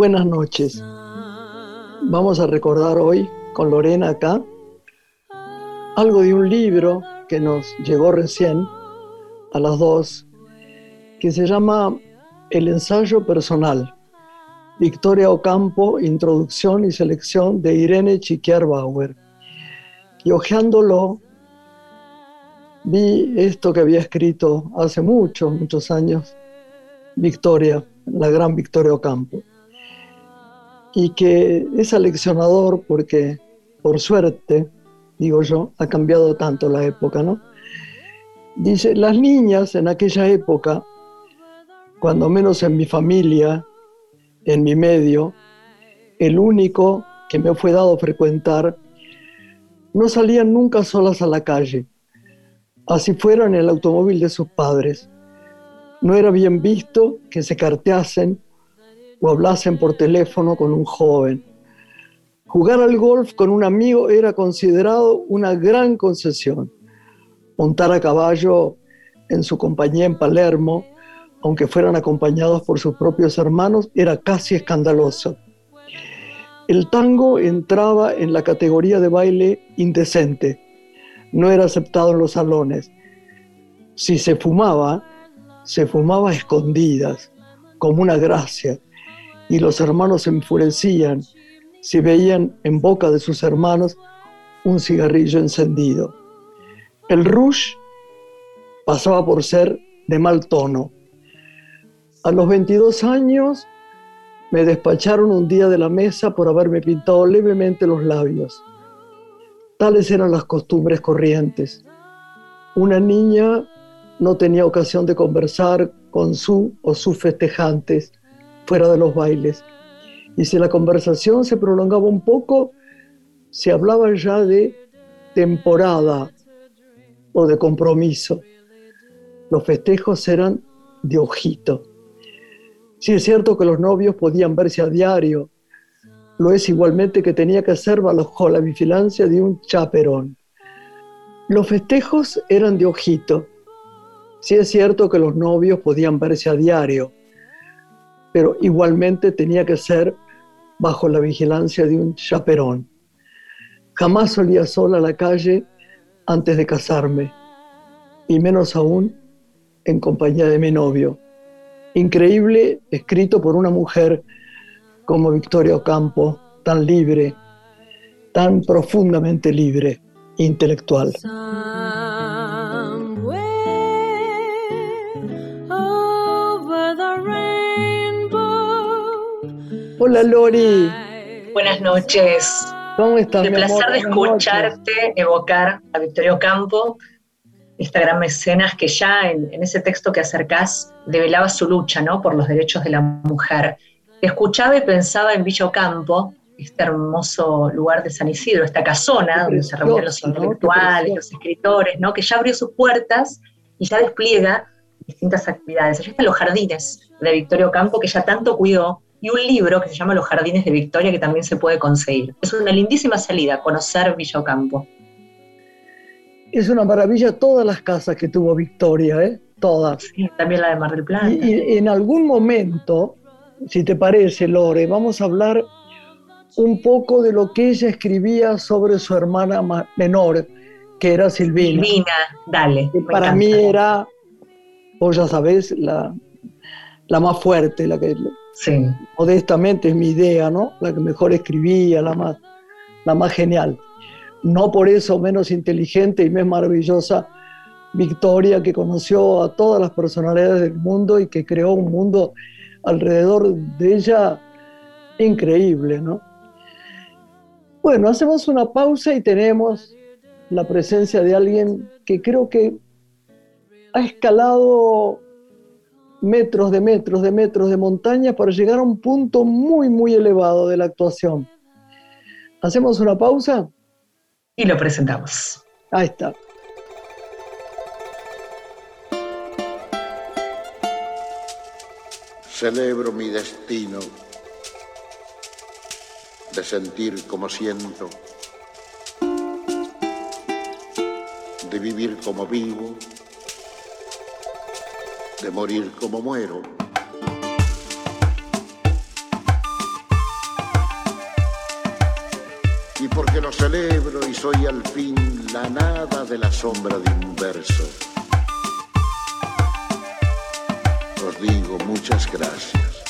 Buenas noches. Vamos a recordar hoy con Lorena acá algo de un libro que nos llegó recién a las dos, que se llama El ensayo personal. Victoria Ocampo, Introducción y Selección de Irene Chiquiar Bauer. Y hojeándolo, vi esto que había escrito hace muchos, muchos años, Victoria, la gran Victoria Ocampo. Y que es aleccionador porque, por suerte, digo yo, ha cambiado tanto la época, ¿no? Dice, las niñas en aquella época, cuando menos en mi familia, en mi medio, el único que me fue dado frecuentar, no salían nunca solas a la calle, así fuera en el automóvil de sus padres. No era bien visto que se carteasen o hablasen por teléfono con un joven. Jugar al golf con un amigo era considerado una gran concesión. Montar a caballo en su compañía en Palermo aunque fueran acompañados por sus propios hermanos, era casi escandaloso. El tango entraba en la categoría de baile indecente, no era aceptado en los salones. Si se fumaba, se fumaba a escondidas, como una gracia, y los hermanos se enfurecían si veían en boca de sus hermanos un cigarrillo encendido. El rush pasaba por ser de mal tono a los 22 años me despacharon un día de la mesa por haberme pintado levemente los labios. Tales eran las costumbres corrientes. Una niña no tenía ocasión de conversar con su o sus festejantes fuera de los bailes. Y si la conversación se prolongaba un poco, se hablaba ya de temporada o de compromiso. Los festejos eran de ojito. Sí es cierto que los novios podían verse a diario, lo es igualmente que tenía que ser bajo la vigilancia de un chaperón. Los festejos eran de ojito. Sí es cierto que los novios podían verse a diario, pero igualmente tenía que ser bajo la vigilancia de un chaperón. Jamás salía sola a la calle antes de casarme, y menos aún en compañía de mi novio increíble, escrito por una mujer como Victoria Ocampo, tan libre, tan profundamente libre, intelectual. Hola Lori. Buenas noches. ¿Cómo estás? El placer de escucharte evocar a Victoria Ocampo esta gran mecenas que ya en, ese texto que acercás develaba su lucha ¿no? por los derechos de la mujer. escuchaba y pensaba en Villa Ocampo, este hermoso lugar de San Isidro, esta casona donde se reúnen los intelectuales, los escritores, ¿no? que ya abrió sus puertas y ya despliega distintas actividades. Allí están los jardines de Victoria Ocampo que ya tanto cuidó y un libro que se llama Los Jardines de Victoria que también se puede conseguir. Es una lindísima salida, conocer Villa Ocampo. Es una maravilla todas las casas que tuvo Victoria, ¿eh? Todas. Sí, también la de Mar del Plata. Y, en algún momento, si te parece, Lore, vamos a hablar un poco de lo que ella escribía sobre su hermana menor, que era Silvina. Silvina, dale. para mí era, vos ya sabés, la, la más fuerte, la que sí. modestamente es mi idea, ¿no? La que mejor escribía, la más, la más genial no por eso menos inteligente y más maravillosa Victoria, que conoció a todas las personalidades del mundo y que creó un mundo alrededor de ella increíble, ¿no? Bueno, hacemos una pausa y tenemos la presencia de alguien que creo que ha escalado metros de metros de metros de montaña para llegar a un punto muy, muy elevado de la actuación. ¿Hacemos una pausa? y lo presentamos. Ahí está. Celebro mi destino de sentir como siento, de vivir como vivo, de morir como muero. Y porque lo celebro y soy al fin la nada de la sombra de un verso. Os digo muchas gracias.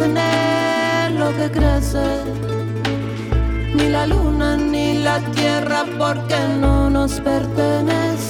contener lo que crece, ni la luna ni la tierra porque no nos pertenece.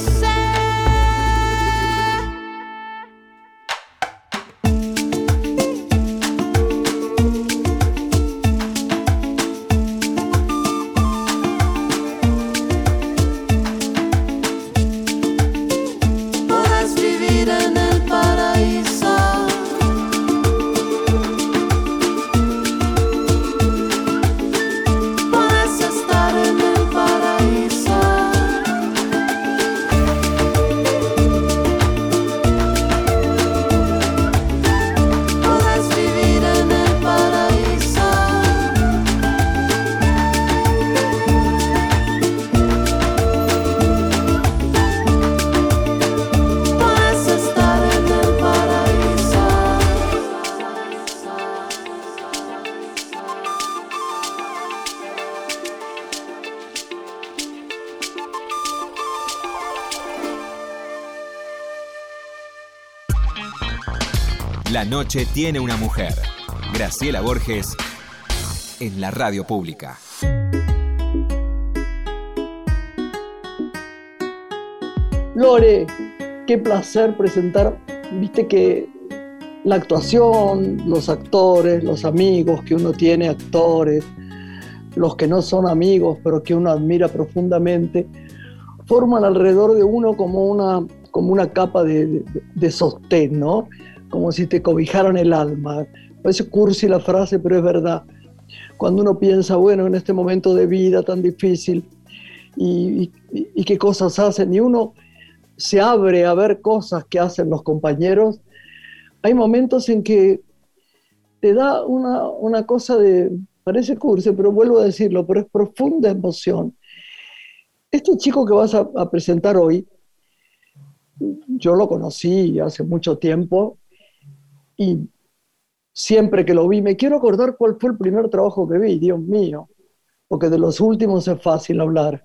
Noche tiene una mujer. Graciela Borges en la radio pública. Lore, qué placer presentar, viste que la actuación, los actores, los amigos que uno tiene, actores, los que no son amigos, pero que uno admira profundamente, forman alrededor de uno como una, como una capa de, de sostén, ¿no? Como si te cobijaran el alma. Parece cursi la frase, pero es verdad. Cuando uno piensa, bueno, en este momento de vida tan difícil y, qué cosas hacen, y uno se abre a ver cosas que hacen los compañeros, hay momentos en que te da una, cosa de, parece cursi, pero vuelvo a decirlo, pero es profunda emoción. Este chico que vas a presentar hoy, yo lo conocí hace mucho tiempo, y siempre que lo vi, me quiero acordar cuál fue el primer trabajo que vi, Dios mío, porque de los últimos es fácil hablar.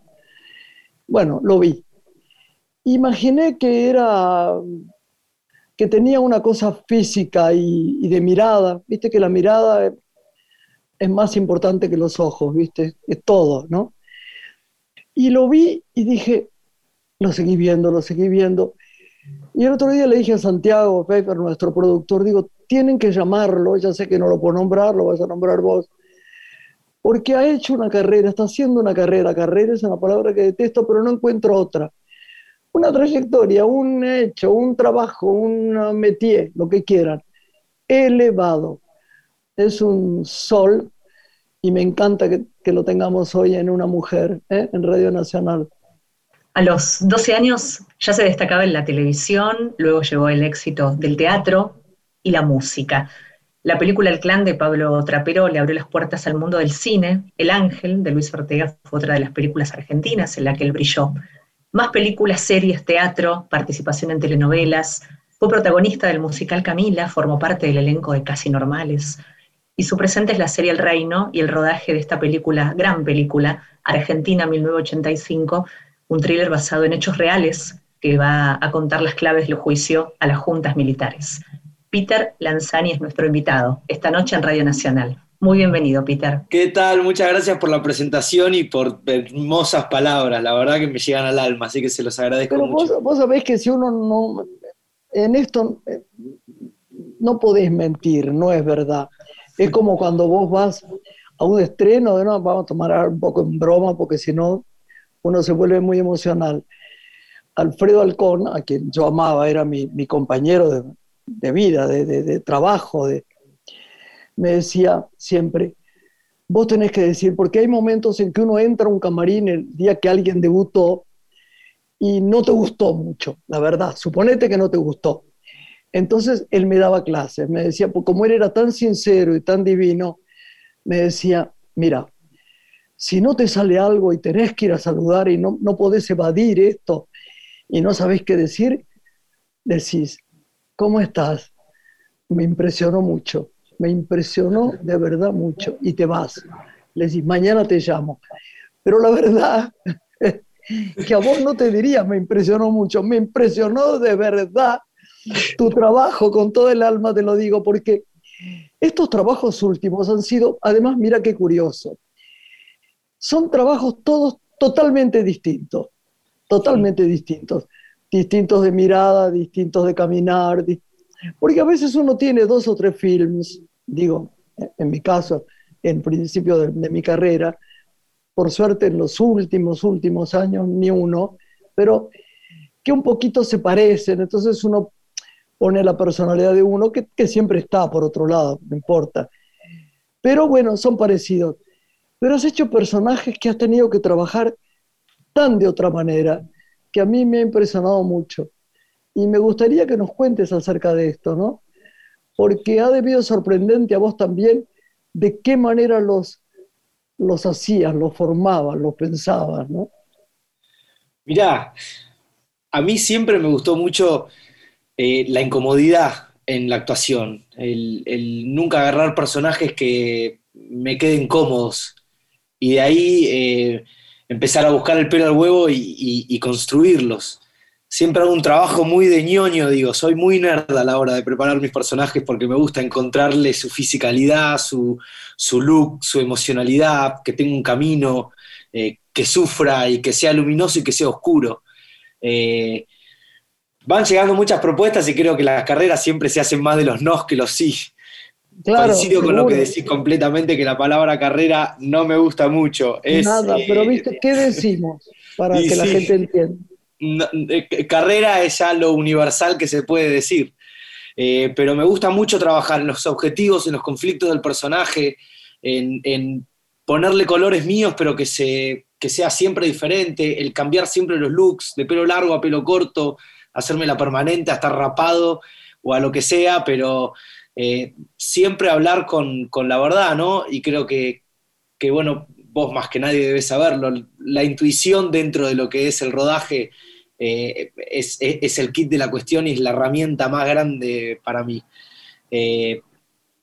Bueno, lo vi. Imaginé que era, que tenía una cosa física y, de mirada, viste que la mirada es, más importante que los ojos, viste, es todo, ¿no? Y lo vi y dije, lo seguí viendo, lo seguí viendo. Y el otro día le dije a Santiago Pfeiffer, nuestro productor, digo, tienen que llamarlo, ya sé que no lo puedo nombrar, lo vas a nombrar vos, porque ha hecho una carrera, está haciendo una carrera, carrera es una palabra que detesto, pero no encuentro otra, una trayectoria, un hecho, un trabajo, un métier, lo que quieran, elevado. Es un sol y me encanta que, lo tengamos hoy en una mujer, ¿eh? en Radio Nacional. A los 12 años ya se destacaba en la televisión, luego llegó el éxito del teatro y la música. La película El clan de Pablo Trapero le abrió las puertas al mundo del cine. El Ángel de Luis Ortega fue otra de las películas argentinas en la que él brilló. Más películas, series, teatro, participación en telenovelas. Fue protagonista del musical Camila, formó parte del elenco de Casi Normales y su presente es la serie El Reino y el rodaje de esta película, gran película, Argentina 1985, un thriller basado en hechos reales que va a contar las claves del juicio a las juntas militares. Peter Lanzani es nuestro invitado esta noche en Radio Nacional. Muy bienvenido, Peter. ¿Qué tal? Muchas gracias por la presentación y por hermosas palabras. La verdad que me llegan al alma, así que se los agradezco Pero mucho. Vos, vos sabés que si uno no. En esto eh, no podés mentir, no es verdad. Es como cuando vos vas a un estreno, ¿no? vamos a tomar un poco en broma, porque si no, uno se vuelve muy emocional. Alfredo Alcón, a quien yo amaba, era mi, compañero de, vida, de, trabajo, de, me decía siempre, vos tenés que decir, porque hay momentos en que uno entra a un camarín el día que alguien debutó y no te gustó mucho, la verdad, suponete que no te gustó. Entonces él me daba clases, me decía, como él era tan sincero y tan divino, me decía, mira, si no te sale algo y tenés que ir a saludar y no, no podés evadir esto y no sabés qué decir, decís, ¿cómo estás? Me impresionó mucho, me impresionó de verdad mucho y te vas. Le decís, mañana te llamo. Pero la verdad que a vos no te diría, me impresionó mucho, me impresionó de verdad tu trabajo con todo el alma, te lo digo, porque estos trabajos últimos han sido, además, mira qué curioso, son trabajos todos totalmente distintos, totalmente distintos, distintos de mirada, distintos de caminar, porque a veces uno tiene dos o tres films, digo, en mi caso, en principio de, de mi carrera, por suerte en los últimos, últimos años, ni uno, pero que un poquito se parecen, entonces uno pone la personalidad de uno, que, siempre está por otro lado, no importa. Pero bueno, son parecidos. Pero has hecho personajes que has tenido que trabajar tan de otra manera, que a mí me ha impresionado mucho. Y me gustaría que nos cuentes acerca de esto, ¿no? Porque ha debido sorprendente a vos también de qué manera los, los hacías, los formabas, los pensabas, ¿no? Mirá, a mí siempre me gustó mucho eh, la incomodidad en la actuación, el, nunca agarrar personajes que me queden cómodos y de ahí eh, empezar a buscar el pelo al huevo y, construirlos. Siempre hago un trabajo muy de ñoño, digo, soy muy nerd a la hora de preparar mis personajes porque me gusta encontrarle su fisicalidad, su, look, su emocionalidad, que tenga un camino, eh, que sufra y que sea luminoso y que sea oscuro van llegando muchas propuestas y creo que las carreras siempre se hacen más de los nos que los sí. Claro, Coincido con lo que decís completamente, que la palabra carrera no me gusta mucho. Nada, pero eh, viste, ¿qué decimos para que la gente entienda? Eh, carrera es ya lo universal que se puede decir. Eh, pero me gusta mucho trabajar en los objetivos, en los conflictos del personaje, en, ponerle colores míos, pero que, se, que sea siempre diferente, el cambiar siempre los looks, de pelo largo a pelo corto, hacerme la permanente, a estar rapado o a lo que sea, pero eh, siempre hablar con, la verdad, ¿no? Y creo que, bueno, vos más que nadie debes saberlo, la intuición dentro de lo que es el rodaje eh, es, el kit de la cuestión y es la herramienta más grande para mí. Eh,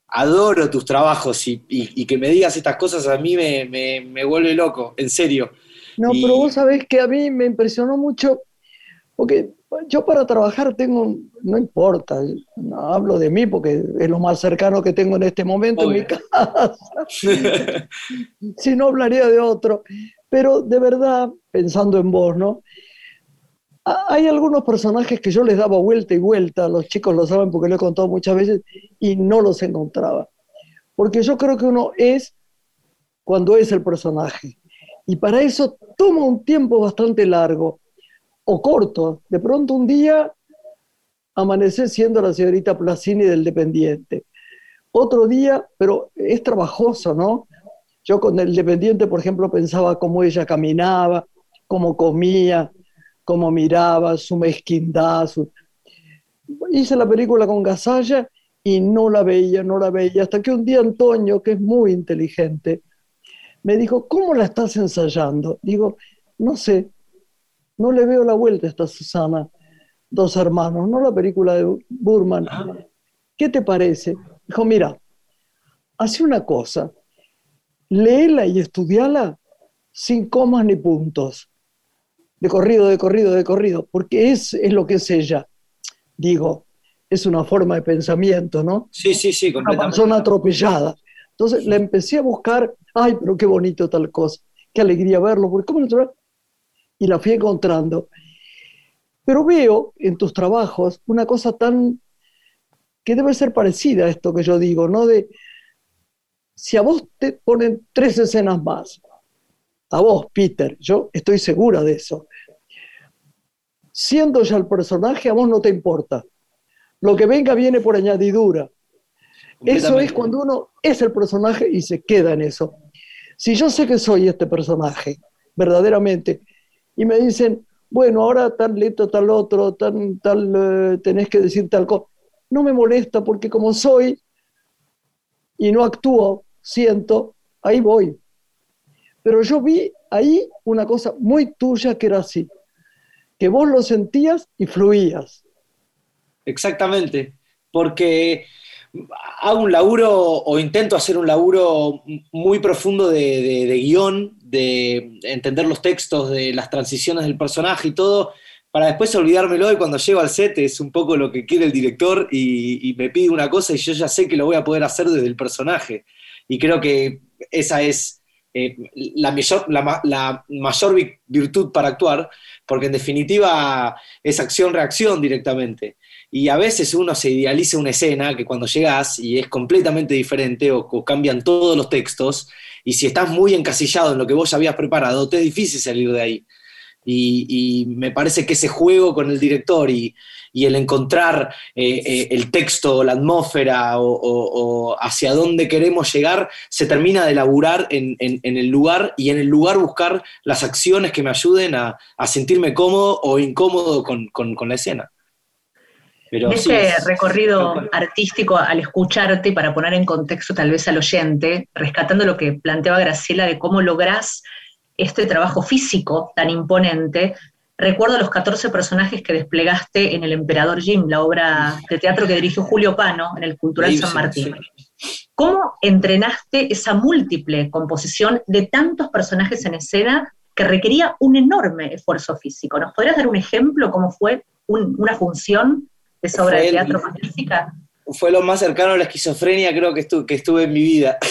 adoro tus trabajos y, que me digas estas cosas a mí me, vuelve loco, en serio. No, pero vos sabés que a mí me impresionó mucho, porque yo para trabajar tengo, no importa, no hablo de mí porque es lo más cercano que tengo en este momento en mi casa. si no hablaría de otro. Pero de verdad, pensando en vos, ¿no? Hay algunos personajes que yo les daba vuelta y vuelta, los chicos lo saben porque lo he contado muchas veces, y no los encontraba. Porque yo creo que uno es cuando es el personaje. Y para eso toma un tiempo bastante largo o corto. De pronto un día amanecí siendo la señorita Placini del Dependiente. Otro día, pero es trabajoso, ¿no? Yo con el Dependiente, por ejemplo, pensaba cómo ella caminaba, cómo comía, cómo miraba, su mezquindad. Hice la película con Gasalla y no la veía, no la veía, hasta que un día Antonio, que es muy inteligente, me dijo, ¿cómo la estás ensayando? Digo, no sé, no le veo la vuelta a esta Susana, dos hermanos, no la película de Burman. ¿Qué te parece? Dijo, mira, hace una cosa, léela y estudiala sin comas ni puntos, de corrido, de corrido, de corrido, porque es, es lo que es ella. Digo, es una forma de pensamiento, ¿no? Sí, sí, sí, completamente. Una persona atropellada. Entonces le empecé a buscar, ay, pero qué bonito tal cosa, qué alegría verlo, porque ¿cómo lo Y la fui encontrando. Pero veo en tus trabajos una cosa tan que debe ser parecida a esto que yo digo, ¿no? De si a vos te ponen tres escenas más, a vos, Peter, yo estoy segura de eso. Siendo ya el personaje, a vos no te importa. Lo que venga viene por añadidura. Eso es cuando uno es el personaje y se queda en eso. Si yo sé que soy este personaje, verdaderamente, y me dicen, bueno, ahora tal leto, tal otro, tal, tal eh, tenés que decir tal cosa, no me molesta porque como soy y no actúo, siento, ahí voy. Pero yo vi ahí una cosa muy tuya que era así, que vos lo sentías y fluías. Exactamente, porque hago un laburo o intento hacer un laburo muy profundo de, guion, de entender los textos, de las transiciones del personaje y todo, para después olvidármelo y cuando llego al set es un poco lo que quiere el director y, me pide una cosa y yo ya sé que lo voy a poder hacer desde el personaje. Y creo que esa es eh, la, mayor, la mayor virtud para actuar, porque en definitiva es acción-reacción directamente. Y a veces uno se idealiza una escena que cuando llegas y es completamente diferente o, cambian todos los textos, y si estás muy encasillado en lo que vos habías preparado, te es difícil salir de ahí. Y, me parece que ese juego con el director y, el encontrar eh, eh, el texto, la atmósfera o, hacia dónde queremos llegar, se termina de elaborar en, el lugar y en el lugar buscar las acciones que me ayuden a, sentirme cómodo o incómodo con la escena ese recorrido artístico, al escucharte, para poner en contexto tal vez al oyente, rescatando lo que planteaba Graciela de cómo lográs este trabajo físico tan imponente, recuerdo los 14 personajes que desplegaste en El Emperador Jim, la obra de teatro que dirigió Julio Pano en el Cultural San Martín. ¿Cómo entrenaste esa múltiple composición de tantos personajes en escena que requería un enorme esfuerzo físico? ¿Nos podrías dar un ejemplo cómo fue una función esa obra de teatro. Fue lo más cercano a la esquizofrenia creo que, estuve, que estuve en mi vida.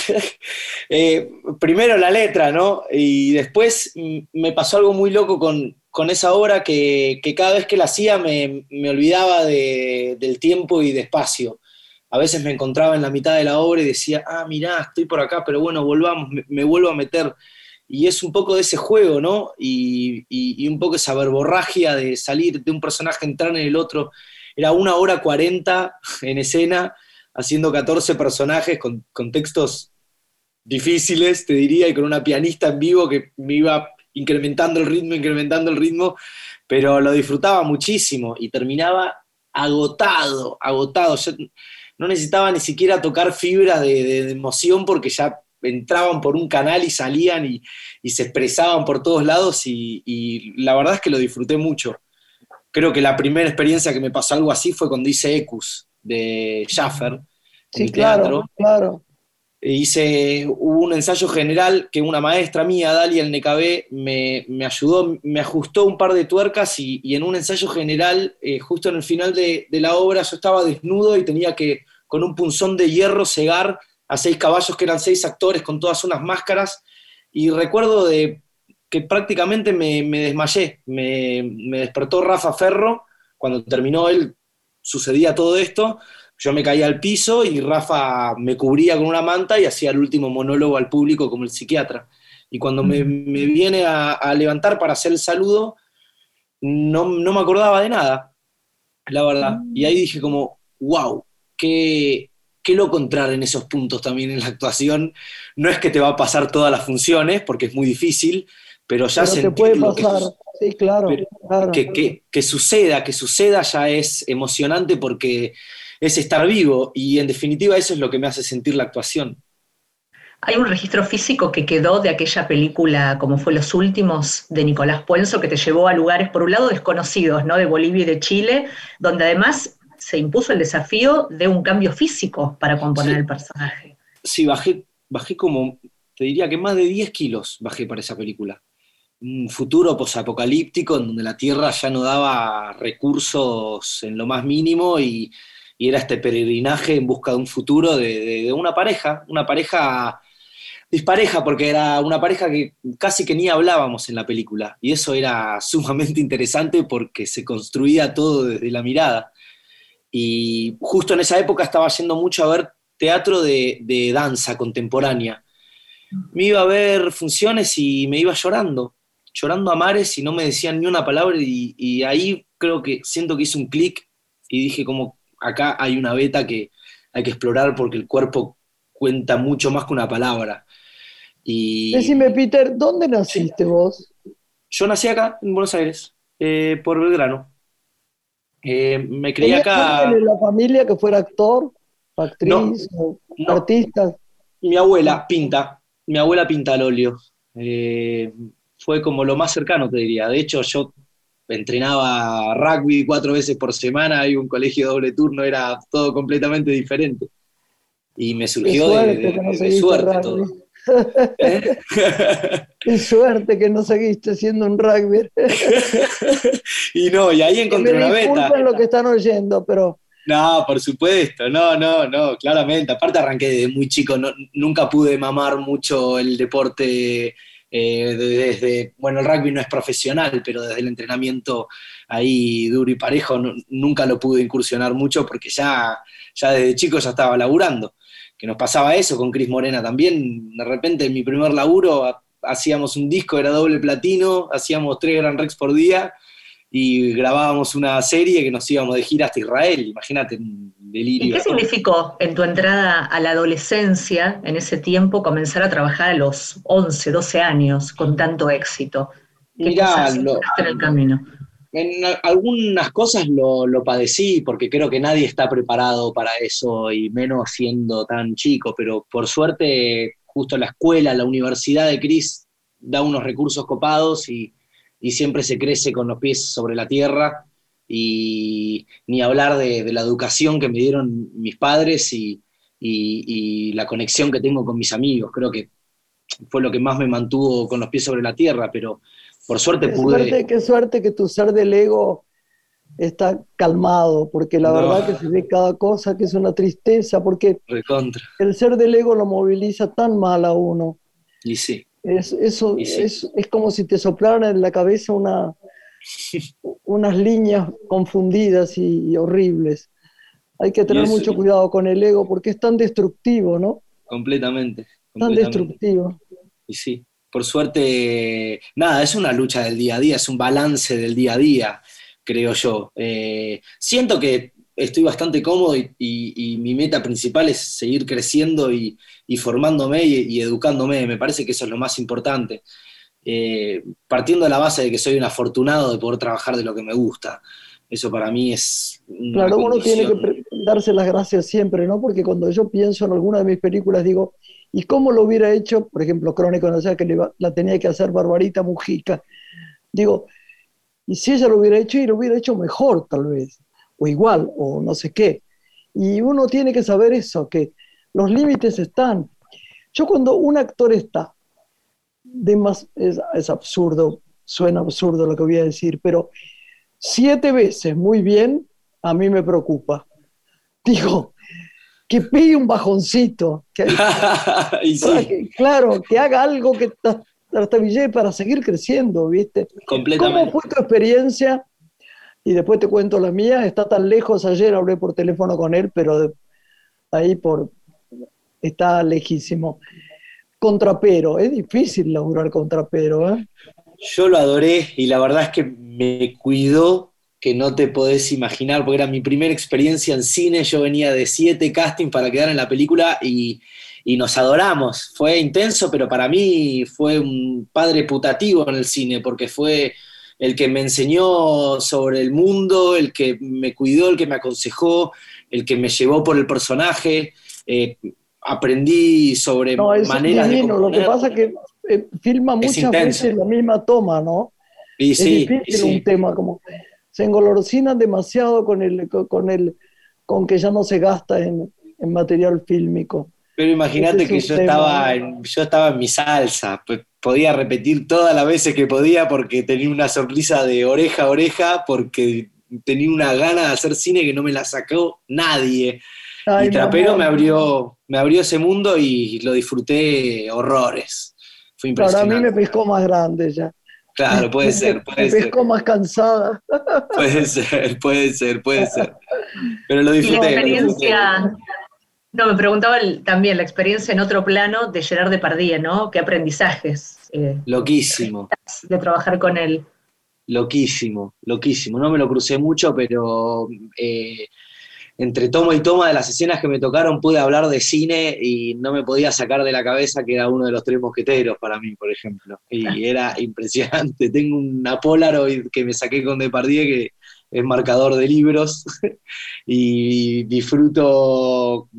Eh, primero la letra, ¿no? Y después me pasó algo muy loco con, esa obra que, cada vez que la hacía me, olvidaba del tiempo y de espacio. A veces me encontraba en la mitad de la obra y decía, ah, mirá, estoy por acá, pero bueno, volvamos, me, vuelvo a meter. Y es un poco de ese juego, ¿no? Y, y un poco esa verborragia de salir de un personaje, entrar en el otro era una hora cuarenta en escena, haciendo 14 personajes con, textos difíciles, te diría, y con una pianista en vivo que me iba incrementando el ritmo, incrementando el ritmo, pero lo disfrutaba muchísimo y terminaba agotado, agotado. no necesitaba ni siquiera tocar fibras de, emoción porque ya entraban por un canal y salían y, se expresaban por todos lados y, la verdad es que lo disfruté mucho creo que la primera experiencia que me pasó algo así fue cuando hice Ecus de Schaffer. Sí, claro, claro. E hice, hubo un ensayo general que una maestra mía, Dalia el NKB, me, me ayudó, me ajustó un par de tuercas y, en un ensayo general, eh, justo en el final de, de, la obra, yo estaba desnudo y tenía que con un punzón de hierro cegar a seis caballos que eran seis actores con todas unas máscaras. Y recuerdo de que prácticamente me, desmayé. Me, despertó Rafa Ferro, cuando terminó él, sucedía todo esto, yo me caía al piso y Rafa me cubría con una manta y hacía el último monólogo al público como el psiquiatra. Y cuando me, viene a, levantar para hacer el saludo, no, no me acordaba de nada, la verdad. Y ahí dije como, wow, qué, qué loco entrar en esos puntos también en la actuación. No es que te va a pasar todas las funciones, porque es muy difícil, pero ya se te puede pasar, sí, claro. Que, que, suceda, que suceda ya es emocionante porque es estar vivo y en definitiva eso es lo que me hace sentir la actuación. Hay un registro físico que quedó de aquella película, como fue Los Últimos, de Nicolás Puenzo, que te llevó a lugares, por un lado, desconocidos, ¿no? De Bolivia y de Chile, donde además se impuso el desafío de un cambio físico para componer el personaje. Sí, bajé, bajé como, te diría que más de 10 kilos bajé para esa película. Un futuro posapocalíptico en donde la Tierra ya no daba recursos en lo más mínimo y, era este peregrinaje en busca de un futuro de una pareja, una pareja dispareja, porque era una pareja que casi que ni hablábamos en la película, y eso era sumamente interesante porque se construía todo desde la mirada. Y justo en esa época estaba yendo mucho a ver teatro de, danza contemporánea. Me iba a ver funciones y me iba llorando, llorando a mares y no me decían ni una palabra y, y ahí creo que siento que hice un clic y dije como acá hay una beta que hay que explorar porque el cuerpo cuenta mucho más que una palabra. Y, Decime, Peter, ¿dónde naciste vos? Yo nací acá, en Buenos Aires, eh, por Belgrano. Eh, me creí acá. en la familia que fuera actor, actriz, artista? Mi abuela pinta, mi abuela pinta al óleo. Eh, fue como lo más cercano, te diría. De hecho, yo entrenaba rugby cuatro veces por semana y un colegio doble turno, era todo completamente diferente. Y me surgió de, suerte todo. ¿Eh? Qué suerte que no seguiste siendo un rugby. y no, y ahí encontré una beta. lo que están oyendo, pero. No, por supuesto, no, no, no, claramente. Aparte arranqué desde muy chico, nunca pude mamar mucho el deporte eh, desde, bueno, el rugby no es profesional, pero desde el entrenamiento ahí duro y parejo nunca lo pude incursionar mucho porque ya, ya desde chico ya estaba laburando que nos pasaba eso con Cris Morena también. De repente en mi primer laburo hacíamos un disco, era doble platino, hacíamos tres Grand Rex por día y grabábamos una serie que nos íbamos de gira hasta Israel. Imagínate, un delirio. ¿Y qué significó en tu entrada a la adolescencia, en ese tiempo, comenzar a trabajar a los 11, 12 años con tanto éxito? ¿Qué Mirá, lo, en el camino? en algunas cosas lo, padecí porque creo que nadie está preparado para eso y menos siendo tan chico, pero por suerte justo la escuela, la universidad de Cris da unos recursos copados y, siempre se crece con los pies sobre la tierra y ni hablar de, la educación que me dieron mis padres y, y la conexión que tengo con mis amigos. Creo que fue lo que más me mantuvo con los pies sobre la tierra, pero por suerte qué pude. Suerte, qué suerte que tu ser del ego está calmado, porque la verdad que se ve cada cosa que es una tristeza, porque el ser del ego lo moviliza tan mal a uno. Y sí. Es, eso Es, como si te soplaran en la cabeza una, unas líneas confundidas y, horribles. Hay que tener mucho cuidado con el ego porque es tan destructivo, ¿no? Completamente. Tan destructivo. Y sí por suerte, nada, es una lucha del día a día, es un balance del día a día, creo yo. Eh, siento que estoy bastante cómodo y, mi meta principal es seguir creciendo y, formándome y, educándome. Me parece que eso es lo más importante. Eh, partiendo de la base de que soy un afortunado de poder trabajar de lo que me gusta. Eso para mí es... Claro, uno tiene que darse las gracias siempre, ¿no? Porque cuando yo pienso en alguna de mis películas digo, ¿Y cómo lo hubiera hecho, por ejemplo, Crónico no sé, que la tenía que hacer Barbarita Mujica? Digo, y si ella lo hubiera hecho y lo hubiera hecho mejor tal vez, o igual, o no sé qué. Y uno tiene que saber eso, que los límites están. Yo cuando un actor está, de más, es, es absurdo, suena absurdo lo que voy a decir, pero siete veces muy bien, a mí me preocupa. Digo, que pegue un bajoncito. Que, claro, que haga algo que trastabille para seguir creciendo, ¿viste? ¿Cómo fue tu experiencia? Y después te cuento la mía. Está tan lejos. Ayer hablé por teléfono con él, pero ahí por está lejísimo. Contrapero, es difícil laburar contrapero, ¿eh? Yo lo adoré y la verdad es que me cuidó que no te podés imaginar, porque era mi primera experiencia en cine, yo venía de siete castings para quedar en la película y, y nos adoramos. Fue intenso, pero para mí fue un padre putativo en el cine, porque fue el que me enseñó sobre el mundo, el que me cuidó, el que me aconsejó, el que me llevó por el personaje. Eh, aprendí sobre No, es maneras de divino. Lo que pasa es que eh, filma muchas intenso. veces la misma toma, ¿no? Y es sí, difícil y sí. un tema como se engolosinan demasiado con el con, el con que ya no se gasta en, en material fílmico. Pero imagínate que yo tema. estaba, en, yo estaba en mi salsa, pues podía repetir todas las veces que podía porque tenía una sonrisa de oreja a oreja, porque tenía una gana de hacer cine que no me la sacó nadie. Ay, y Trapero me abrió, me abrió ese mundo y lo disfruté horrores. Fue Para mí impresionante. me pescó más grande ya. Claro, puede Me- ser, Me puede ser, pescó más cansada. puede ser, puede ser, puede ser. Pero la lo disfruté. No, me preguntaba el- también la experiencia en otro plano de Gerard Depardieu, ¿no? ¿Qué aprendizajes eh, Loquísimo. de trabajar con él? Loquísimo, loquísimo. No me lo crucé mucho, pero eh, entre toma y toma de las escenas que me tocaron pude hablar de cine y no me podía sacar de la cabeza que era uno de los tres mosqueteros para mí, por ejemplo. Y era impresionante. Tengo una Polaroid que me saqué con Depardieu que es marcador de libros y disfruto,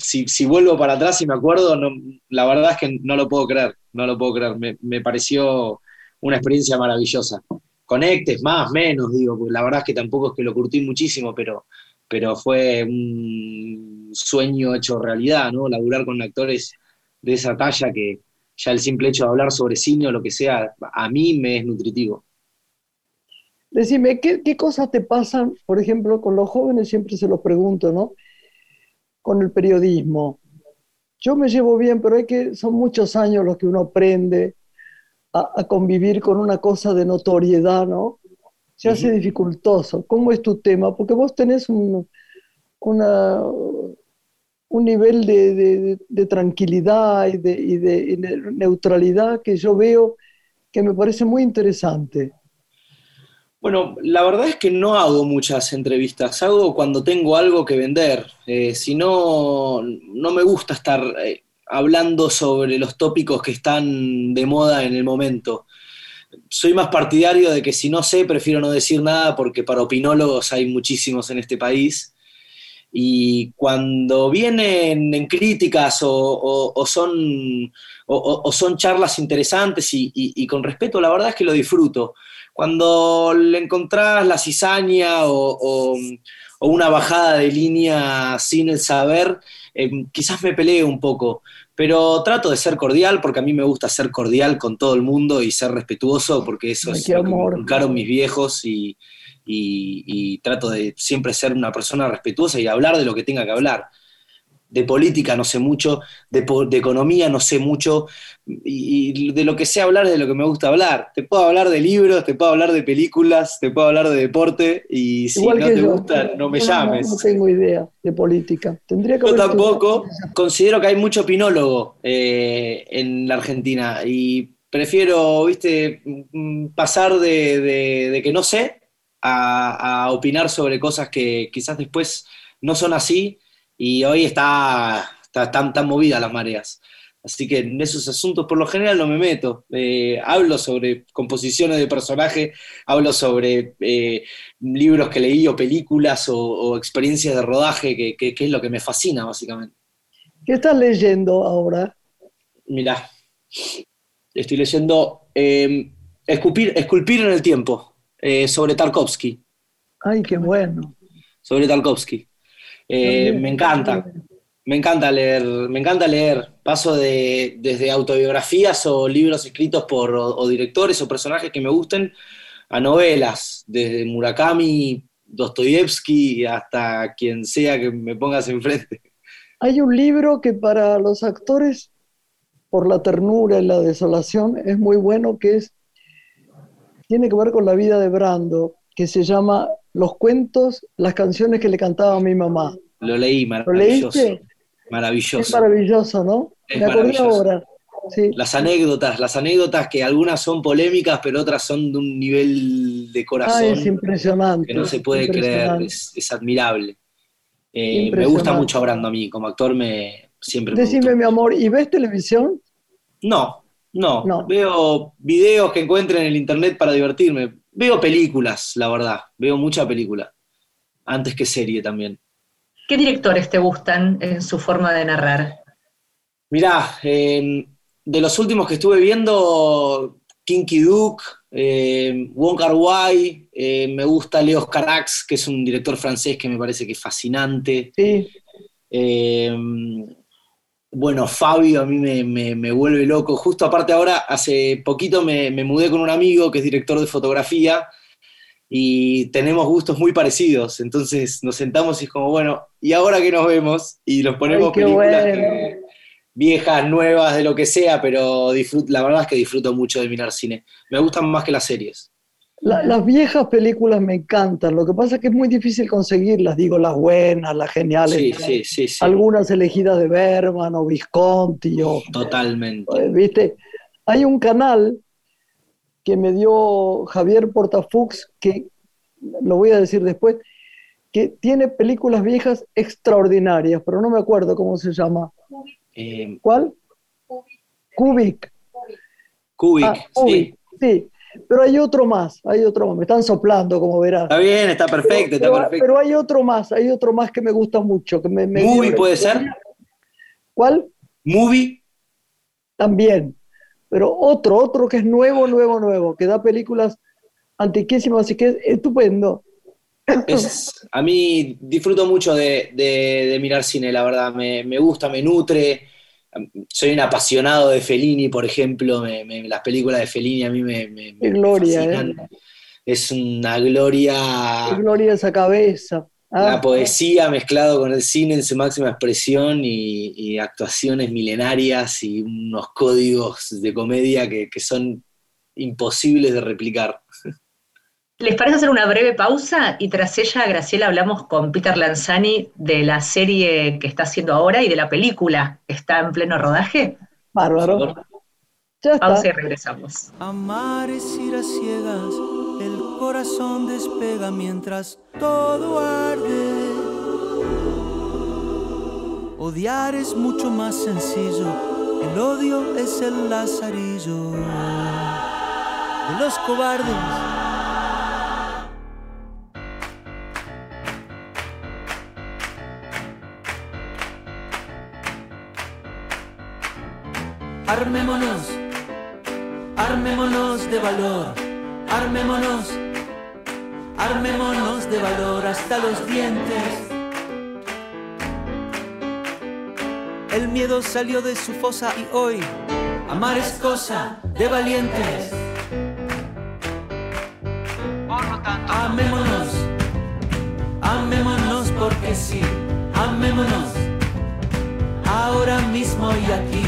si, si vuelvo para atrás y me acuerdo, no, la verdad es que no lo puedo creer, no lo puedo creer. Me, me pareció una experiencia maravillosa conectes, más, menos, digo, porque la verdad es que tampoco es que lo curtí muchísimo, pero, pero fue un sueño hecho realidad, ¿no? Laburar con actores de esa talla que ya el simple hecho de hablar sobre cine o lo que sea, a mí me es nutritivo. Decime, ¿qué, qué cosas te pasan, por ejemplo, con los jóvenes? Siempre se los pregunto, ¿no? Con el periodismo. Yo me llevo bien, pero hay que, son muchos años los que uno aprende a, a convivir con una cosa de notoriedad, ¿no? Se hace dificultoso. ¿Cómo es tu tema? Porque vos tenés un, una, un nivel de, de- de tranquilidad de- y de neutralidad que yo veo que me parece muy interesante. Bueno, la verdad es que no hago muchas entrevistas, hago cuando tengo algo que vender. Eh, si no, no me gusta estar eh, hablando sobre los tópicos que están de moda en el momento. Soy más partidario de que si no sé, prefiero no decir nada porque para opinólogos hay muchísimos en este país. Y cuando vienen en críticas o, son, o- son charlas interesantes y- y con respeto, la verdad es que lo disfruto. Cuando le encontrás la cizaña o, o- o una bajada de línea sin el saber, eh, quizás me pelee un poco, pero trato de ser cordial porque a mí me gusta ser cordial con todo el mundo y ser respetuoso porque eso Ay, es lo que me inculcaron mis viejos y, y- y trato de siempre ser una persona respetuosa y hablar de lo que tenga que hablar. De política no sé mucho, de, economía no sé mucho, y, y de lo que sé hablar es de lo que me gusta hablar. Te puedo hablar de libros, te puedo hablar de películas, te puedo hablar de deporte, y si Igual no te yo. gusta, no me llames. No, tengo idea de política. Tendría que Yo tampoco. Considero que hay mucho opinólogo eh, en la Argentina y prefiero, viste, mm, pasar de, de- de que no sé a, a opinar sobre cosas que quizás después no son así y hoy está, está tan, tan movida las mareas. Así que en esos asuntos por lo general no me meto. Eh, hablo sobre composiciones de personaje, hablo sobre eh, libros que leí o películas o, o experiencias de rodaje, que, que- que es lo que me fascina básicamente. ¿Qué estás leyendo ahora? Mirá, estoy leyendo eh, Esculpir en el tiempo, eh, sobre Tarkovsky, Ay, qué bueno. sobre Tarkovsky. Eh, me encanta, me encanta leer, me encanta leer. Paso de, desde autobiografías o libros escritos por o, o directores o personajes que me gusten a novelas, desde Murakami, Dostoyevsky hasta quien sea que me pongas enfrente. Hay un libro que para los actores, por la ternura y la desolación, es muy bueno, que es, tiene que ver con la vida de Brando, que se llama Los cuentos, las canciones que le cantaba a mi mamá. Lo leí, ¿Lo maravilloso. leíste? Es Maravilloso. maravilloso, ¿no? Es Me acordé maravilloso. ahora. Las anécdotas, las anécdotas que algunas son polémicas, pero otras son de un nivel de corazón. es impresionante. Que no se puede creer, es, admirable. Eh, me gusta mucho Brando a mí, como actor me siempre. Decime, mi amor, ¿y ves televisión? No, no, no. Veo videos que encuentro en el internet para divertirme. Veo películas, la verdad. Veo mucha película. Antes que serie también. ¿Qué directores te gustan en su forma de narrar? Mirá, eh, de los últimos que estuve viendo, Kinky Duke, eh, Wong Kar Wai, eh, me gusta Leo Carax, que es un director francés que me parece que es fascinante. Eh, bueno, Fabio a mí me, vuelve loco. Justo aparte ahora, hace poquito me, mudé con un amigo que es director de fotografía y tenemos gustos muy parecidos. Entonces nos sentamos y es como, bueno, ¿y ahora que nos vemos? Y nos ponemos películas viejas, nuevas, de lo que sea, pero la verdad es que disfruto mucho de mirar cine. Me gustan más que las series. Las viejas películas me encantan, lo que pasa es que es muy difícil conseguirlas, digo, las buenas, las geniales. Sí, sí, sí, sí, Algunas elegidas de Berman o Visconti. O, Totalmente. Eh, ¿Viste? Hay un canal que me dio Javier Portafux, que lo voy a decir después, que tiene películas viejas extraordinarias, pero no me acuerdo cómo se llama. Eh, ¿Cuál? Cubic. Cubic, ah, sí. Sí, pero hay otro más, hay otro más. Me están soplando, como verás. Está bien, está perfecto, pero, está perfecto. Pero hay otro más, hay otro más que me gusta mucho. Que me, ¿Movie puede ser? ¿Cuál? ¿Movie? También. Pero otro, otro que es nuevo, nuevo, nuevo, que da películas antiquísimas, así que es estupendo a mí disfruto mucho de, mirar cine, la verdad, me, gusta, me nutre. Soy un apasionado de Fellini, por ejemplo, las películas de Fellini a mí me, gloria, ¿eh? Es una gloria. gloria esa cabeza. La ah. poesía mezclado con el cine en su máxima expresión y, actuaciones milenarias y unos códigos de comedia que son imposibles de replicar. ¿Les parece hacer una breve pausa? Y tras ella, Graciela, hablamos con Peter Lanzani de la serie que está haciendo ahora y de la película que está en pleno rodaje. Bárbaro. Pausa y regresamos. Amar es ir a ciegas, el corazón despega mientras todo arde. Odiar es mucho más sencillo, el odio es el lazarillo de los cobardes. Armémonos, armémonos de valor, armémonos, armémonos de valor hasta los dientes. El miedo salió de su fosa y hoy amar es cosa de valientes. Por lo tanto, amémonos, amémonos porque sí, amémonos, ahora mismo y aquí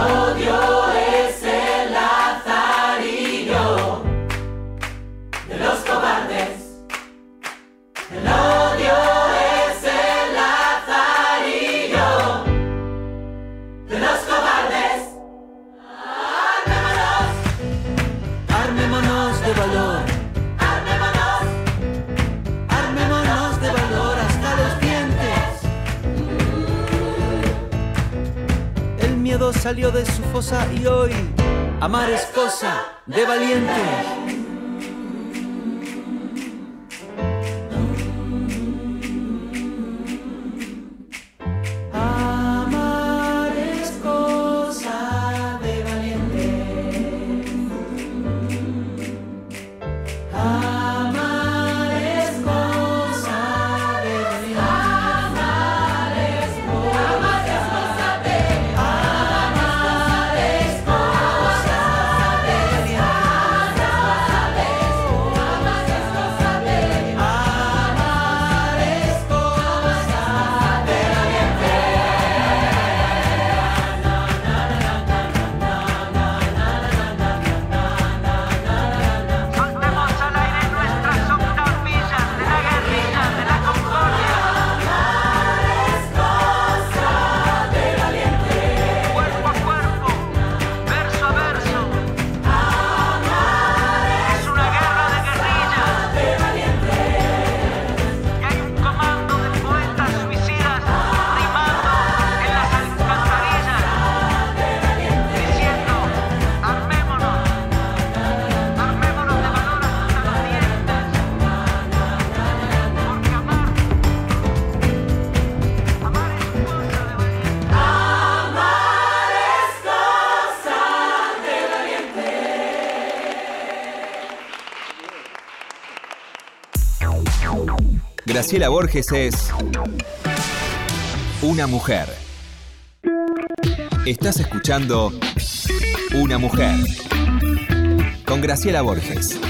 odio es amar es cosa de valientes. Graciela Borges es una mujer. Estás escuchando Una mujer con Graciela Borges.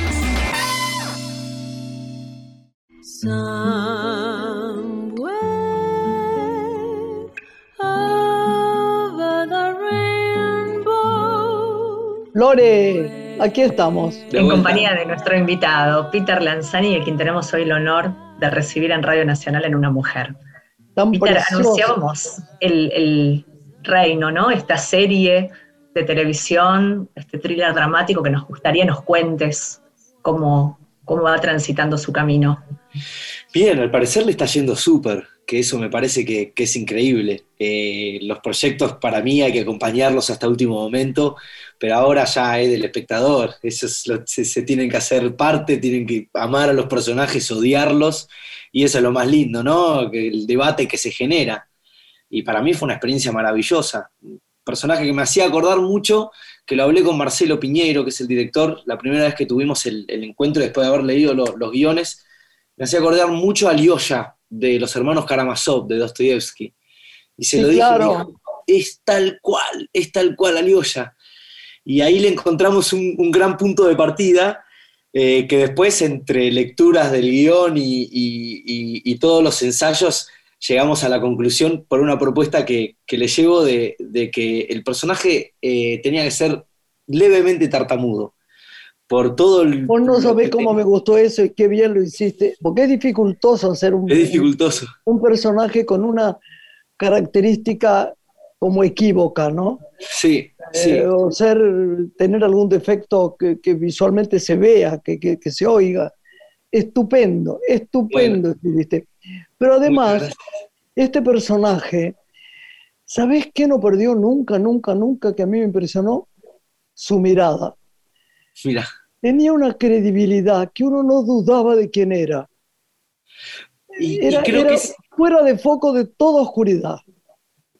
Lore, aquí estamos. en compañía de nuestro invitado, Peter Lanzani, a quien tenemos hoy el honor de recibir en Radio Nacional en Una Mujer. Tan anunciábamos el, el reino, ¿no? Esta serie de televisión, este thriller dramático que nos gustaría nos cuentes cómo, cómo va transitando su camino. Bien, al parecer le está yendo súper, que eso me parece que, es increíble. Eh, los proyectos para mí hay que acompañarlos hasta último momento, pero ahora ya es del espectador. Eso es lo- se, tienen que hacer parte, tienen que amar a los personajes, odiarlos, y eso es lo más lindo, ¿no? El debate que se genera. Y para mí fue una experiencia maravillosa. Personaje que me hacía acordar mucho, que lo hablé con Marcelo Piñeiro, que es el director, la primera vez que tuvimos el, encuentro después de haber leído lo- los guiones, me hacía acordar mucho a Lyosha, de los hermanos Karamazov, de Dostoyevsky. Y se Sí, lo dije, claro. me dijo, es tal cual, es tal cual a Lyosha. Y ahí le encontramos un, un gran punto de partida, eh, que después entre lecturas del guion y, y- y- y todos los ensayos llegamos a la conclusión por una propuesta que, que le llevo de, de que el personaje eh, tenía que ser levemente tartamudo. Por todo el... Vos no sabés cómo me gustó eso y qué bien lo hiciste, porque es dificultoso hacer un, Es dificultoso. un personaje con una característica como equívoca, ¿no? Sí, sí. Eh, o ser, tener algún defecto que, que visualmente se vea, que, que- que se oiga. Estupendo, estupendo escribiste. Pero además, este personaje, ¿sabés qué no perdió nunca, nunca, nunca que a mí me impresionó? Su mirada. Mira, Tenía una credibilidad que uno no dudaba de quién era. y, y Era, creo era que es fuera de foco de toda oscuridad.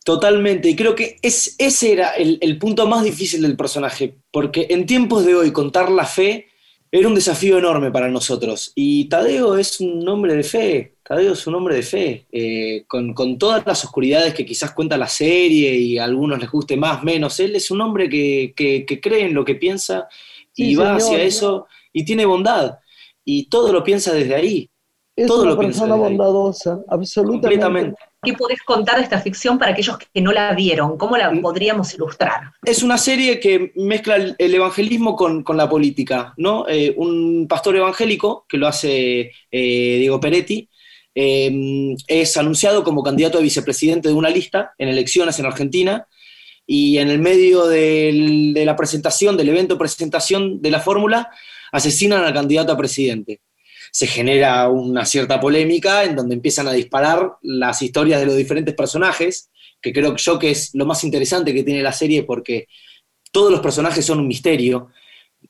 totalmente, y creo que es, ese era el, el punto más difícil del personaje, porque en tiempos de hoy contar la fe era un desafío enorme para nosotros, y Tadeo es un hombre de fe, Tadeo es un hombre de fe, eh, con, con todas las oscuridades que quizás cuenta la serie y a algunos les guste más, menos, él es un hombre que, que- que cree en lo que piensa y va señor. hacia eso y tiene bondad, y todo lo piensa desde ahí, Es Todo una lo piensa persona ahí. bondadosa, absolutamente. completamente. ¿Qué podés contar de esta ficción para aquellos que no la vieron? ¿Cómo la Mm. podríamos ilustrar? Es una serie que mezcla el, el evangelismo con, con la política, ¿no? Eh, un pastor evangélico, que lo hace eh, Diego Peretti, eh, es anunciado como candidato a vicepresidente de una lista en elecciones en Argentina, y en el medio de la presentación, del evento presentación de la fórmula, asesinan al candidato a presidente. Se genera una cierta polémica en donde empiezan a disparar las historias de los diferentes personajes, que creo yo que es lo más interesante que tiene la serie porque todos los personajes son un misterio,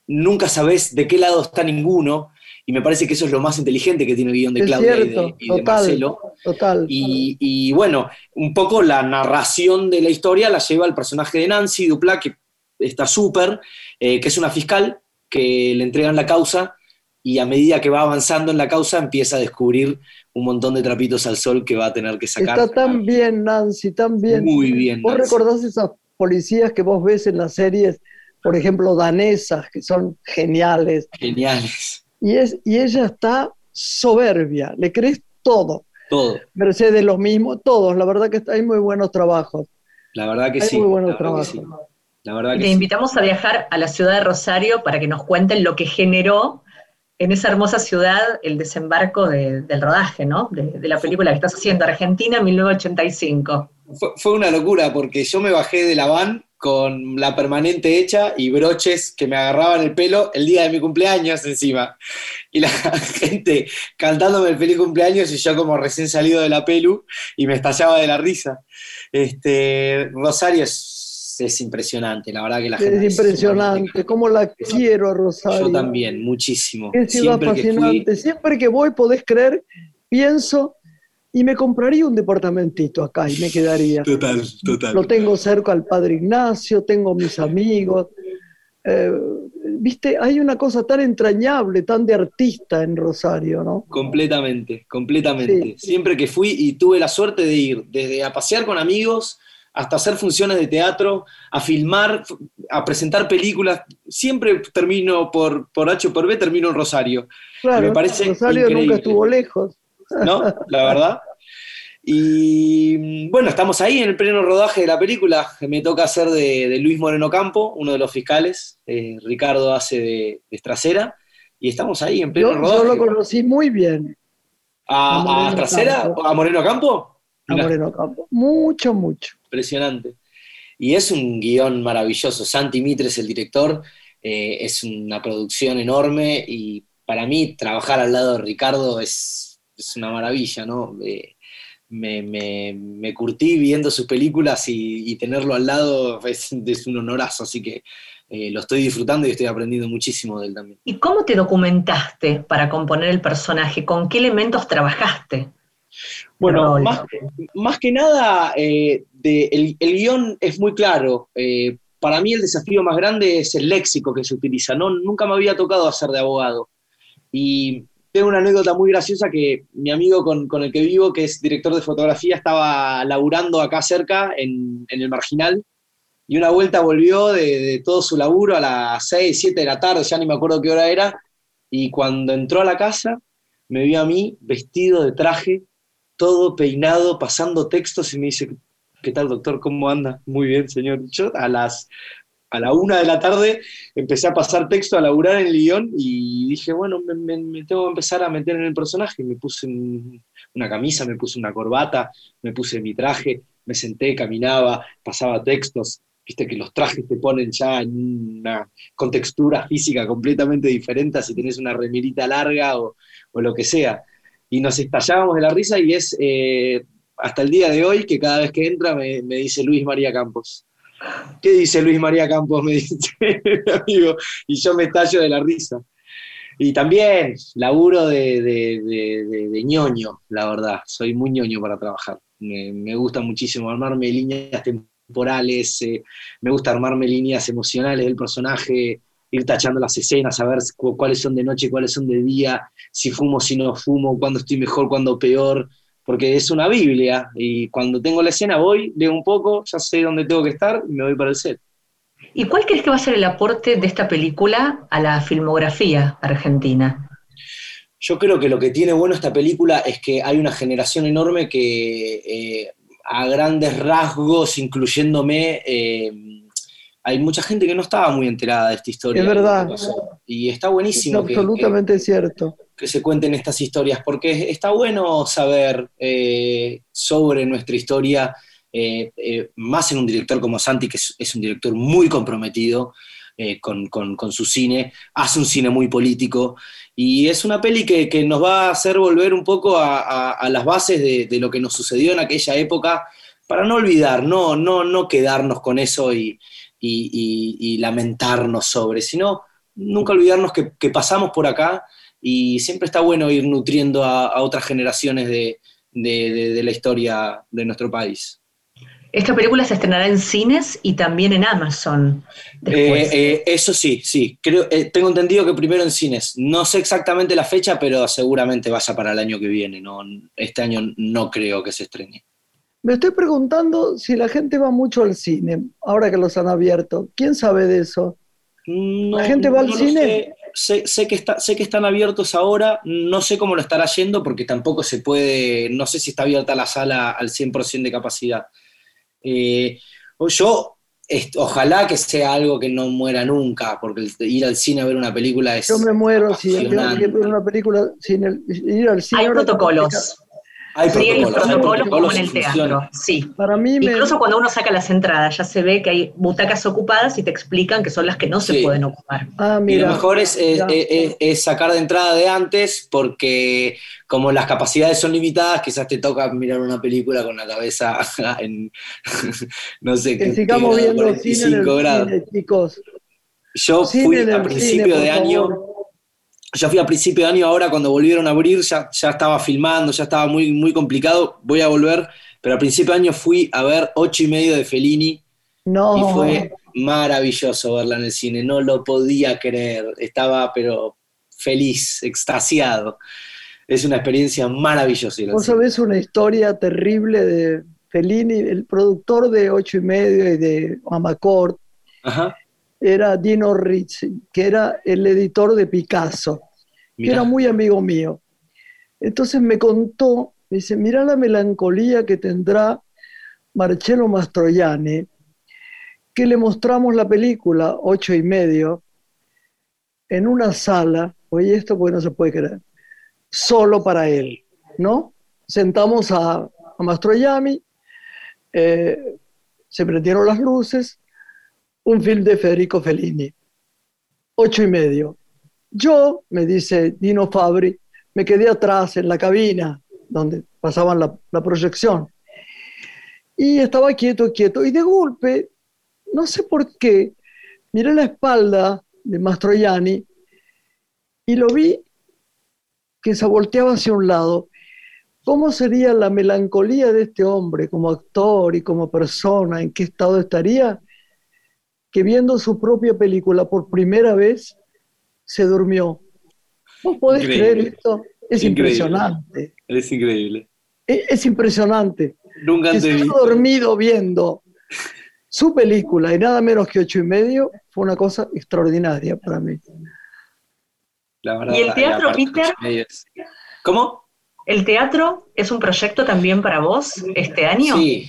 nunca sabes de qué lado está ninguno, y me parece que eso es lo más inteligente que tiene el guion de Claudia y cierto, de, y de. Marcelo. Total. Y, y, bueno, un poco la narración de la historia la lleva el personaje de Nancy Dupla, que está súper, eh, que es una fiscal que le entregan la causa y a medida que va avanzando en la causa empieza a descubrir un montón de trapitos al sol que va a tener que sacar. Está tan bien, Nancy, tan bien. Muy bien. ¿Vos Nancy. recordás esas policías que vos ves en las series, por ejemplo, danesas, que son geniales? Geniales. Y, es, y ella está soberbia, le crees todo. Todo. Mercedes lo mismo, todos. La verdad que está- hay muy buenos trabajos. La verdad que Hay sí. muy buenos la verdad que trabajos. sí. La verdad Y que te sí. invitamos a viajar a la ciudad de Rosario para que nos cuenten lo que generó en esa hermosa ciudad el desembarco de- del rodaje, ¿no? De, de la película que estás haciendo, Argentina 1985. Fue, fue una locura porque yo me bajé de la van con la permanente hecha y broches que me agarraban el pelo el día de mi cumpleaños encima. Y la gente cantándome el feliz cumpleaños y yo como recién salido de la pelu y me estallaba de la risa. Este, Rosario es, es impresionante, la verdad que la gente... Es impresionante, cómo la quiero a Rosario. Yo también, muchísimo. Qué ciudad Siempre que fui, fascinante. Siempre que voy, podés creer, pienso y me compraría un departamentito acá y me quedaría. Total, total. Lo tengo cerca al Padre Ignacio, tengo mis amigos. eh, viste, hay una cosa tan entrañable, tan de artista en Rosario, ¿no? Completamente, completamente. Siempre que fui y tuve la suerte de ir, desde a pasear con amigos hasta hacer funciones de teatro, a filmar, a presentar películas, siempre termino por, por H o por B, termino en Rosario. Claro, me parece Rosario increíble. nunca estuvo lejos. ¿No? La verdad. Y bueno, estamos ahí en el pleno rodaje de la película. Me toca hacer de, de Luis Moreno Campo, uno de los fiscales. Eh, Ricardo hace de, de. Y estamos ahí en pleno Yo, rodaje. yo lo conocí muy bien, ¿A, a a? Campo. ¿A Moreno Campo? a Mirá, Moreno Campo. Mucho, mucho. Impresionante. Y es un guion maravilloso. Santi Mitre es el director. eh, es una producción enorme. Y para mí, trabajar al lado de Ricardo es, es una maravilla, ¿no? Eh, me, me- me curtí viendo sus películas y, y tenerlo al lado es, es un honorazo. Así que eh, lo estoy disfrutando y estoy aprendiendo muchísimo de él también. ¿Y cómo te documentaste para componer el personaje? ¿Con qué elementos trabajaste? Bueno, más, más que nada, eh, de- el, el guion es muy claro. Eh, para mí el desafío más grande es el léxico que se utiliza. No, nunca me había tocado hacer de abogado. Y tengo una anécdota muy graciosa que mi amigo con, el que vivo, que es director de fotografía, estaba laburando acá cerca, en, el Marginal, y una vuelta volvió de, todo su laburo a las 6, 7 de la tarde, ya ni me acuerdo qué hora era, y cuando entró a la casa, me vio a mí vestido de traje, todo peinado, pasando textos, y me dice, ¿qué tal, doctor? ¿Cómo anda? Muy bien, señor. A las a la una de la tarde empecé a pasar texto, a laburar en el guion y dije, bueno, me, tengo que empezar a meter en el personaje. Me puse un- una camisa, me puse una corbata, me puse mi traje, me senté, caminaba, pasaba textos. Viste que los trajes te ponen ya en una contextura física completamente diferente a si tenés una remerita larga o, o lo que sea. Y nos estallábamos de la risa y es eh, hasta el día de hoy que cada vez que entra me dice Luis María Campos. ¿Qué dice Luis María Campos? Me dice mi amigo, y yo me estallo de la risa. Y también laburo de, de, de- ñoño, la verdad. Soy muy ñoño para trabajar. Me, me gusta muchísimo armarme líneas temporales, eh, me gusta armarme líneas emocionales del personaje, ir tachando las escenas, saber cu- cuáles son de noche, cuáles son de día, si fumo, si no fumo, cuándo estoy mejor, cuándo peor, porque es una Biblia y cuando tengo la escena voy, leo un poco, ya sé dónde tengo que estar y me voy para el set. ¿Y cuál crees que va a ser el aporte de esta película a la filmografía argentina? Yo creo que lo que tiene bueno esta película es que hay una generación enorme que eh, a grandes rasgos, incluyéndome, eh, hay mucha gente que no estaba muy enterada de esta historia. Es verdad. Y está Es buenísimo que- que, absolutamente cierto. Que se cuenten estas historias, porque está bueno saber eh, sobre nuestra historia, eh, eh, más en un director como Santi, que es, un director muy comprometido con, con- su cine, hace un cine muy político, y es una peli que, que nos va a hacer volver un poco a, las bases de, lo que nos sucedió en aquella época, para no olvidar, no, no, no quedarnos con eso y, y- lamentarnos sobre, sino nunca olvidarnos que pasamos por acá y siempre está bueno ir nutriendo a, a otras generaciones de, de- de- de la historia de nuestro país. Esta película se estrenará en cines y también en Amazon. Eh, eh, eso sí, sí. Creo, eh, tengo entendido que primero en cines. No sé exactamente la fecha, pero seguramente vaya para el año que viene. ¿no? Este año no creo que se estrene. Me estoy preguntando si la gente va mucho al cine, ahora que los han abierto. ¿Quién sabe de eso? No- ¿La gente va al no cine? Sé, Sé- sé que está, sé que están abiertos ahora, no sé cómo lo estará yendo porque tampoco se puede, no sé si está abierta la sala al 100% de capacidad. Eh, o yo, est- ojalá que sea algo que no muera nunca, porque el- ir al cine a ver una película es Yo me muero si ver una película sin el, ir al cine. Hay protocolos. Hay Siguen los protocolos, hay protocolos como en el teatro. Sí. Para mí me, Incluso cuando uno saca las entradas, ya se ve que hay butacas ocupadas y te explican que son las que no se Sí. pueden ocupar. Ah, Y lo mejor es, es- ya. es- es sacar de entrada de antes, porque como las capacidades son limitadas, quizás te toca mirar una película con la cabeza en, no sé, que qué- sigamos qué grado, viendo cine en el 45 grados. cine, chicos. Yo Cine fui a principio cine, de año, favor. Yo fui a principio de año, ahora cuando volvieron a abrir ya, ya estaba filmando, ya estaba muy, muy complicado, voy a volver, pero a principio de año fui a ver ocho y medio de Fellini No. y fue maravilloso verla en el cine, no lo podía creer, estaba pero feliz, extasiado. Es una experiencia maravillosa. Vos sabés una historia terrible de Fellini, el productor de Ocho y Medio y de Amacor, era Dino Rizzi, que era el editor de Picasso, que era muy amigo mío. Entonces me contó, me dice, mira la melancolía que tendrá Marcello Mastroianni, que le mostramos la película Ocho y Medio en una sala, oye esto porque no se puede creer, solo para él, ¿no? Sentamos a, a Mastroianni, eh, se prendieron las luces, un film de Federico Fellini, ocho y medio. Yo, me dice Dino Fabri, me quedé atrás en la cabina donde pasaban la, proyección. Y estaba quieto, quieto. Y de golpe, no sé por qué, miré la espalda de Mastroianni y lo vi que se volteaba hacia un lado ¿Cómo sería la melancolía de este hombre como actor y como persona? ¿En qué estado estaría? Que viendo su propia película por primera vez se durmió. ¿Vos podés creer esto? Es impresionante. Es increíble. Es, impresionante. Nunca haya dormido viendo su película y nada menos que ocho y medio fue una cosa extraordinaria para mí. La verdad, ¿Y el teatro, Peter? ¿Cómo? ¿El teatro es un proyecto también para vos este año? Sí,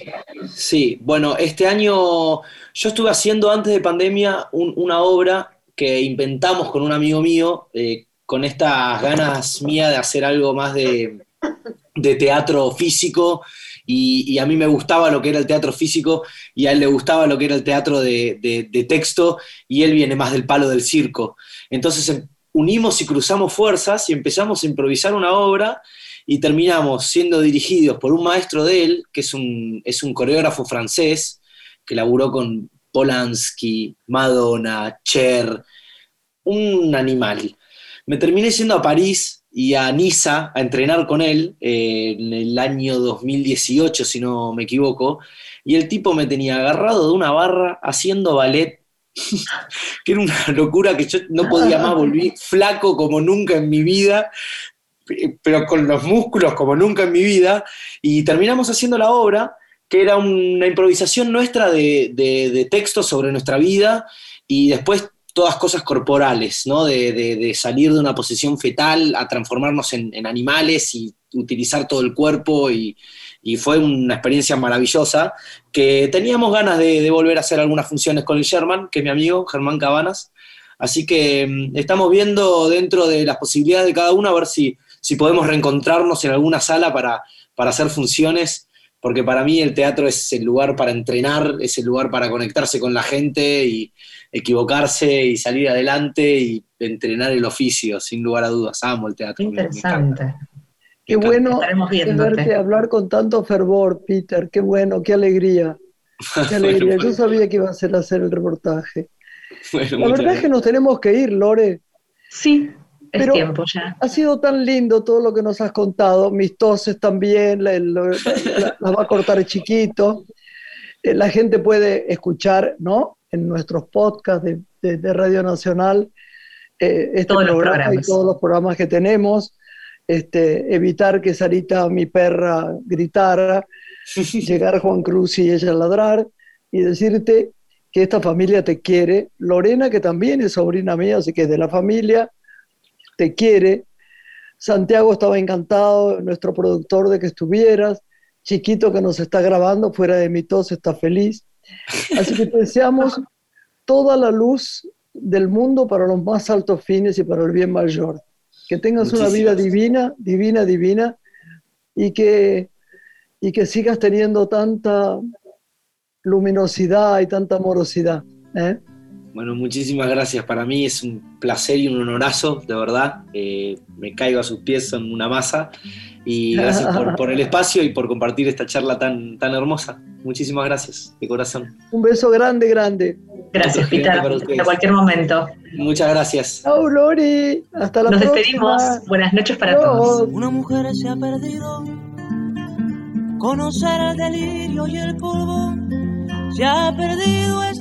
sí. Bueno, este año yo estuve haciendo antes de pandemia una obra que inventamos con un amigo mío, eh, con estas ganas mías de hacer algo más de, teatro físico. Y, a mí me gustaba lo que era el teatro físico y a él le gustaba lo que era el teatro de, texto y él viene más del palo del circo. Entonces em, unimos y cruzamos fuerzas y empezamos a improvisar una obra y terminamos siendo dirigidos por un maestro de él, que es un, es un coreógrafo francés, que laburó con Polanski, Madonna, Cher, un animal. Me terminé yendo a París y a Niza a entrenar con él eh, en el año 2018, si no me equivoco, y el tipo me tenía agarrado de una barra haciendo ballet, que era una locura que yo no podía más, volví flaco como nunca en mi vida, pero con los músculos como nunca en mi vida, y terminamos haciendo la obra, que era una improvisación nuestra de, de, textos sobre nuestra vida, y después todas cosas corporales, ¿no? De, salir de una posición fetal a transformarnos en, animales y utilizar todo el cuerpo y, fue una experiencia maravillosa que teníamos ganas de, volver a hacer algunas funciones con el Sherman, que es mi amigo, Germán Cabanas. Así que mm, estamos viendo dentro de las posibilidades de cada uno a ver si si podemos reencontrarnos en alguna sala para, para hacer funciones, porque para mí el teatro es el lugar para entrenar, es el lugar para conectarse con la gente y equivocarse y salir adelante y entrenar el oficio, sin lugar a dudas. Amo el teatro. Interesante. Qué bueno verte hablar con tanto fervor, Peter. Qué bueno, qué alegría. Qué alegría. Yo sabía que iba a ser hacer el reportaje. la verdad es que nos tenemos que ir, Lore. Sí, es tiempo ya. Ha sido tan lindo todo lo que nos has contado, mis toses también, las va a cortar chiquito. Eh, la gente puede escuchar, ¿no? En nuestros podcasts de, Radio Nacional, eh, este programa y todos los programas que tenemos. Este, evitar que Sarita, mi perra, gritara, llegar Juan Cruz y ella ladrar, y decirte que esta familia te quiere. Lorena, que también es sobrina mía, así que es de la familia te quiere. Santiago estaba encantado, nuestro productor, de que estuvieras. Chiquito que nos está grabando fuera de mi tos está feliz. Así que te deseamos toda la luz del mundo para los más altos fines y para el bien mayor. Que tengas una vida divina, divina, divina y que, y que sigas teniendo tanta luminosidad y tanta amorosidad. ¿eh? Bueno, muchísimas gracias. Para mí es un placer y un honorazo, de verdad. Eh, me caigo a sus pies en una masa. Y gracias por, el espacio y por compartir esta charla tan, tan hermosa. Muchísimas gracias, de corazón. Un beso grande, grande. Gracias, Pita. Hasta cualquier momento. Muchas gracias. Chao, Lori. Hasta la Nos próxima. despedimos. Buenas noches para todos. Una mujer se ha perdido. Conocer el delirio y el polvo. Se ha perdido esta